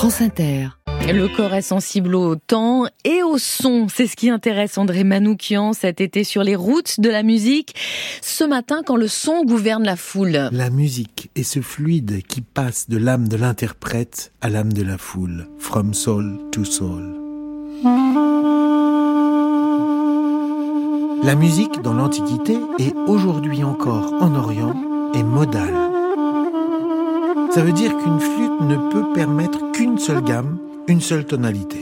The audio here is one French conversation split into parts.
France Inter. Le corps est sensible au temps et au son. C'est ce qui intéresse André Manoukian cet été sur les routes de la musique. Ce matin, quand le son gouverne la foule. La musique est ce fluide qui passe de l'âme de l'interprète à l'âme de la foule. From soul to soul. La musique dans l'Antiquité et aujourd'hui encore en Orient est modale. Ça veut dire qu'une flûte ne peut permettre qu'une seule gamme une seule tonalité.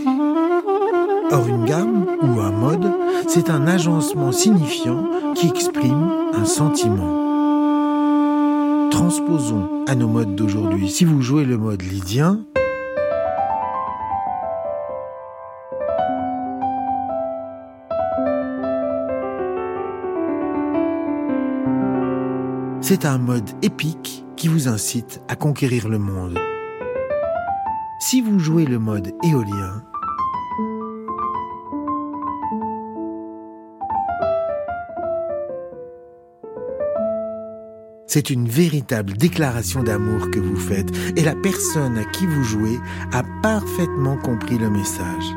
Or, une gamme ou un mode, c'est un agencement signifiant qui exprime un sentiment. Transposons à nos modes d'aujourd'hui. Si vous jouez le mode lydien, c'est un mode épique qui vous incite à conquérir le monde. Si vous jouez le mode éolien, C'est une véritable déclaration d'amour que vous faites et la personne à qui vous jouez a parfaitement compris le message.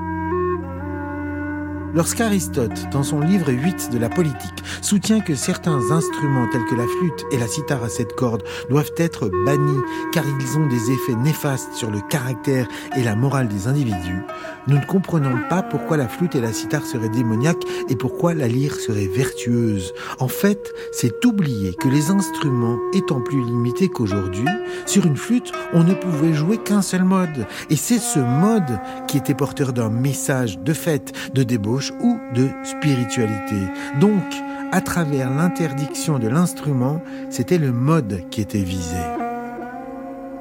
Lorsqu'Aristote, dans son livre 8 de la politique, soutient que certains instruments tels que la flûte et la cithare à sept cordes doivent être bannis car ils ont des effets néfastes sur le caractère et la morale des individus, nous ne comprenons pas pourquoi la flûte et la cithare seraient démoniaques et pourquoi la lyre serait vertueuse. En fait, c'est oublier que les instruments étant plus limités qu'aujourd'hui, sur une flûte, on ne pouvait jouer qu'un seul mode. Et c'est ce mode qui était porteur d'un message de fête, de débauche, ou de spiritualité. Donc, à travers l'interdiction de l'instrument, c'était le mode qui était visé.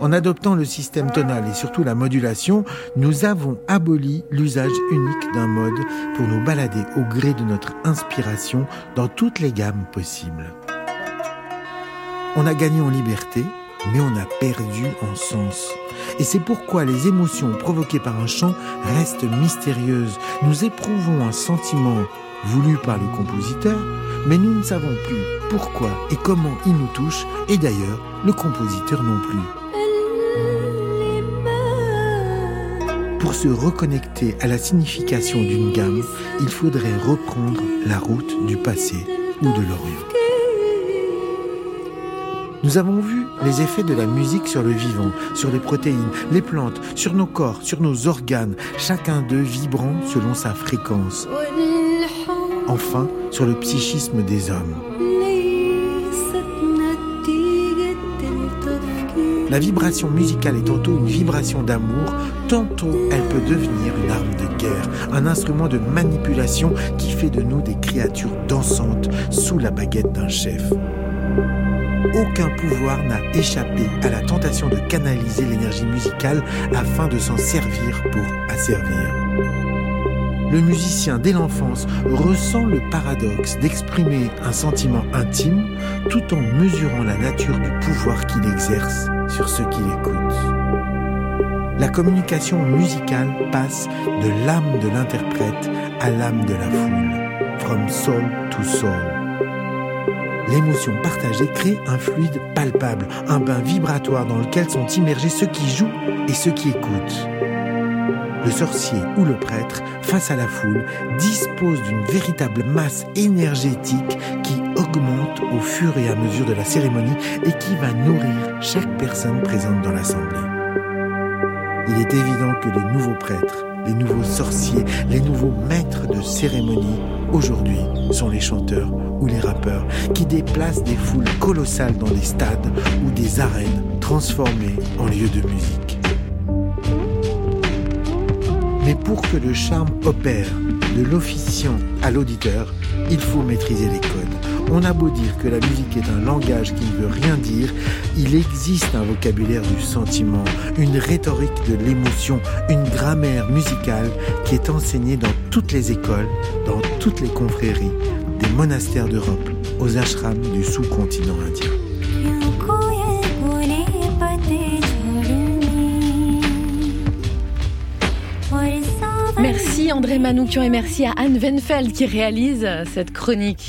En adoptant le système tonal et surtout la modulation, nous avons aboli l'usage unique d'un mode pour nous balader au gré de notre inspiration dans toutes les gammes possibles. On a gagné en liberté, mais on a perdu en sens. Et c'est pourquoi les émotions provoquées par un chant restent mystérieuses. Nous éprouvons un sentiment voulu par le compositeur, mais nous ne savons plus pourquoi et comment il nous touche, et d'ailleurs le compositeur non plus. Pour se reconnecter à la signification d'une gamme, il faudrait reprendre la route du passé ou de l'Orient. Nous avons vu les effets de la musique sur le vivant, sur les protéines, les plantes, sur nos corps, sur nos organes, chacun d'eux vibrant selon sa fréquence. Enfin, sur le psychisme des hommes. La vibration musicale est tantôt une vibration d'amour, tantôt elle peut devenir une arme de guerre, un instrument de manipulation qui fait de nous des créatures dansantes sous la baguette d'un chef aucun pouvoir n'a échappé à la tentation de canaliser l'énergie musicale afin de s'en servir pour asservir. Le musicien dès l'enfance ressent le paradoxe d'exprimer un sentiment intime tout en mesurant la nature du pouvoir qu'il exerce sur ceux qui l'écoutent. La communication musicale passe de l'âme de l'interprète à l'âme de la foule, from soul to soul l'émotion partagée crée un fluide palpable, un bain vibratoire dans lequel sont immergés ceux qui jouent et ceux qui écoutent. Le sorcier ou le prêtre, face à la foule, dispose d'une véritable masse énergétique qui augmente au fur et à mesure de la cérémonie et qui va nourrir chaque personne présente dans l'assemblée. Il est évident que les nouveaux prêtres, les nouveaux sorciers, les nouveaux maîtres de cérémonie aujourd'hui sont les chanteurs ou les rappeurs qui déplacent des foules colossales dans des stades ou des arènes transformées en lieux de musique. Mais pour que le charme opère de l'officiant à l'auditeur, il faut maîtriser les codes. On a beau dire que la musique est un langage qui ne veut rien dire, il existe un vocabulaire du sentiment, une rhétorique de l'émotion, une grammaire musicale qui est enseignée dans toutes les écoles, dans toutes les confréries, des monastères d'Europe aux ashrams du sous-continent indien. André Manoukian et merci à Anne Venfeld qui réalise cette chronique.